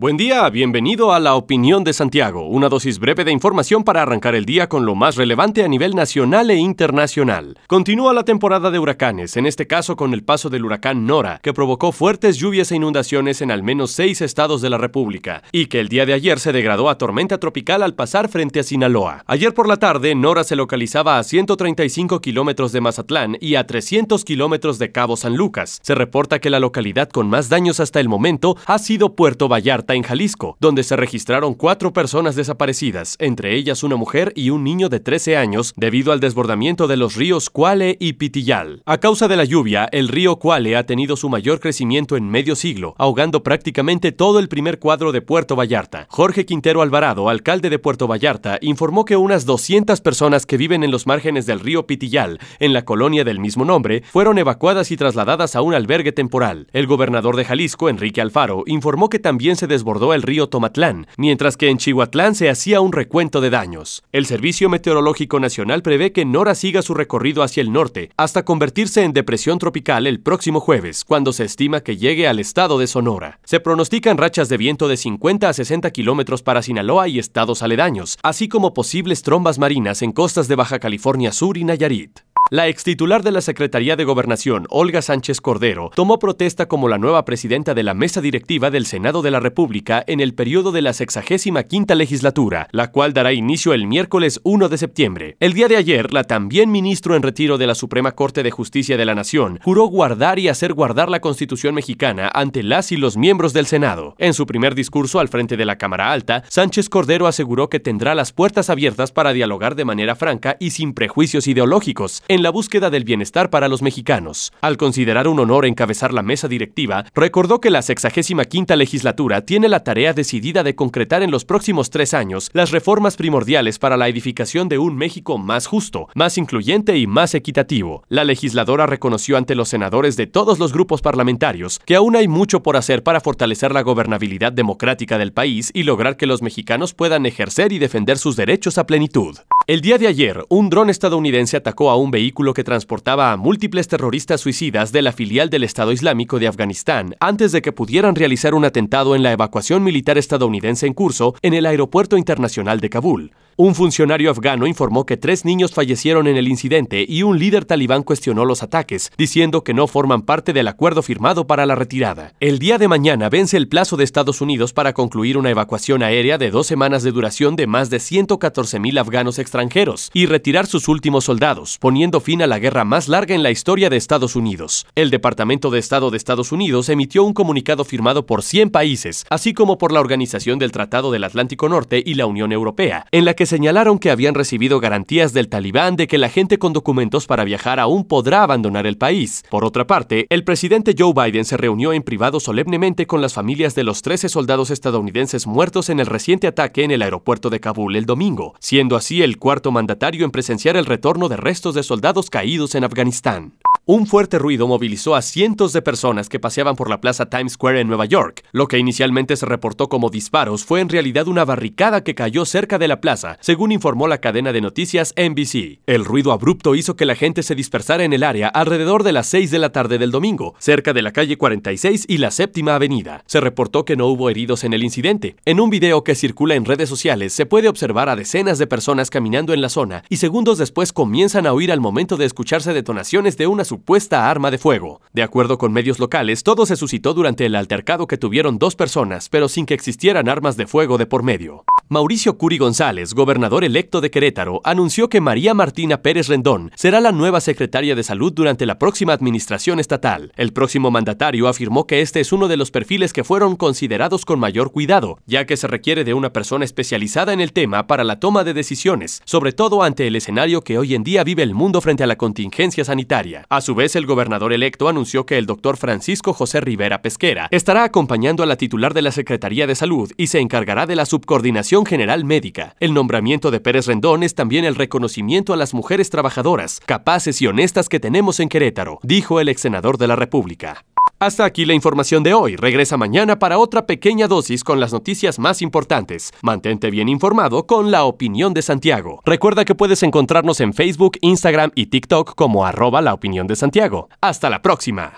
Buen día, bienvenido a La Opinión de Santiago, una dosis breve de información para arrancar el día con lo más relevante a nivel nacional e internacional. Continúa la temporada de huracanes, en este caso con el paso del huracán Nora, que provocó fuertes lluvias e inundaciones en al menos seis estados de la República, y que el día de ayer se degradó a tormenta tropical al pasar frente a Sinaloa. Ayer por la tarde, Nora se localizaba a 135 kilómetros de Mazatlán y a 300 kilómetros de Cabo San Lucas. Se reporta que la localidad con más daños hasta el momento ha sido Puerto Vallarta en Jalisco, donde se registraron cuatro personas desaparecidas, entre ellas una mujer y un niño de 13 años, debido al desbordamiento de los ríos Cuale y Pitillal. A causa de la lluvia, el río Cuale ha tenido su mayor crecimiento en medio siglo, ahogando prácticamente todo el primer cuadro de Puerto Vallarta. Jorge Quintero Alvarado, alcalde de Puerto Vallarta, informó que unas 200 personas que viven en los márgenes del río Pitillal, en la colonia del mismo nombre, fueron evacuadas y trasladadas a un albergue temporal. El gobernador de Jalisco, Enrique Alfaro, informó que también se desbordó el río Tomatlán, mientras que en Chihuatlán se hacía un recuento de daños. El Servicio Meteorológico Nacional prevé que Nora siga su recorrido hacia el norte, hasta convertirse en depresión tropical el próximo jueves, cuando se estima que llegue al estado de Sonora. Se pronostican rachas de viento de 50 a 60 kilómetros para Sinaloa y estados aledaños, así como posibles trombas marinas en costas de Baja California Sur y Nayarit. La extitular de la Secretaría de Gobernación, Olga Sánchez Cordero, tomó protesta como la nueva presidenta de la mesa directiva del Senado de la República en el periodo de la sexagésima quinta legislatura, la cual dará inicio el miércoles 1 de septiembre. El día de ayer, la también ministro en retiro de la Suprema Corte de Justicia de la Nación juró guardar y hacer guardar la Constitución mexicana ante las y los miembros del Senado. En su primer discurso al frente de la Cámara Alta, Sánchez Cordero aseguró que tendrá las puertas abiertas para dialogar de manera franca y sin prejuicios ideológicos la búsqueda del bienestar para los mexicanos. Al considerar un honor encabezar la mesa directiva, recordó que la 65 quinta legislatura tiene la tarea decidida de concretar en los próximos tres años las reformas primordiales para la edificación de un México más justo, más incluyente y más equitativo. La legisladora reconoció ante los senadores de todos los grupos parlamentarios que aún hay mucho por hacer para fortalecer la gobernabilidad democrática del país y lograr que los mexicanos puedan ejercer y defender sus derechos a plenitud. El día de ayer, un dron estadounidense atacó a un vehículo que transportaba a múltiples terroristas suicidas de la filial del Estado Islámico de Afganistán antes de que pudieran realizar un atentado en la evacuación militar estadounidense en curso en el Aeropuerto Internacional de Kabul. Un funcionario afgano informó que tres niños fallecieron en el incidente y un líder talibán cuestionó los ataques, diciendo que no forman parte del acuerdo firmado para la retirada. El día de mañana vence el plazo de Estados Unidos para concluir una evacuación aérea de dos semanas de duración de más de 114.000 afganos extranjeros y retirar sus últimos soldados, poniendo fin a la guerra más larga en la historia de Estados Unidos. El Departamento de Estado de Estados Unidos emitió un comunicado firmado por 100 países, así como por la Organización del Tratado del Atlántico Norte y la Unión Europea, en la que señalaron que habían recibido garantías del talibán de que la gente con documentos para viajar aún podrá abandonar el país. Por otra parte, el presidente Joe Biden se reunió en privado solemnemente con las familias de los 13 soldados estadounidenses muertos en el reciente ataque en el aeropuerto de Kabul el domingo, siendo así el cuarto mandatario en presenciar el retorno de restos de soldados caídos en Afganistán. Un fuerte ruido movilizó a cientos de personas que paseaban por la Plaza Times Square en Nueva York. Lo que inicialmente se reportó como disparos fue en realidad una barricada que cayó cerca de la plaza, según informó la cadena de noticias NBC. El ruido abrupto hizo que la gente se dispersara en el área alrededor de las 6 de la tarde del domingo, cerca de la calle 46 y la séptima avenida. Se reportó que no hubo heridos en el incidente. En un video que circula en redes sociales se puede observar a decenas de personas caminando en la zona y segundos después comienzan a oír al momento de escucharse detonaciones de una supuesta arma de fuego. De acuerdo con medios locales, todo se suscitó durante el altercado que tuvieron dos personas, pero sin que existieran armas de fuego de por medio. Mauricio Curi González, gobernador electo de Querétaro, anunció que María Martina Pérez Rendón será la nueva secretaria de salud durante la próxima administración estatal. El próximo mandatario afirmó que este es uno de los perfiles que fueron considerados con mayor cuidado, ya que se requiere de una persona especializada en el tema para la toma de decisiones, sobre todo ante el escenario que hoy en día vive el mundo frente a la contingencia sanitaria. A su vez, el gobernador electo anunció que el doctor Francisco José Rivera Pesquera estará acompañando a la titular de la Secretaría de Salud y se encargará de la subcoordinación general médica. El nombramiento de Pérez Rendón es también el reconocimiento a las mujeres trabajadoras, capaces y honestas que tenemos en Querétaro, dijo el ex senador de la República. Hasta aquí la información de hoy. Regresa mañana para otra pequeña dosis con las noticias más importantes. Mantente bien informado con la opinión de Santiago. Recuerda que puedes encontrarnos en Facebook, Instagram y TikTok como arroba la opinión de Santiago. Hasta la próxima.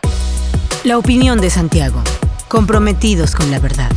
La opinión de Santiago. Comprometidos con la verdad.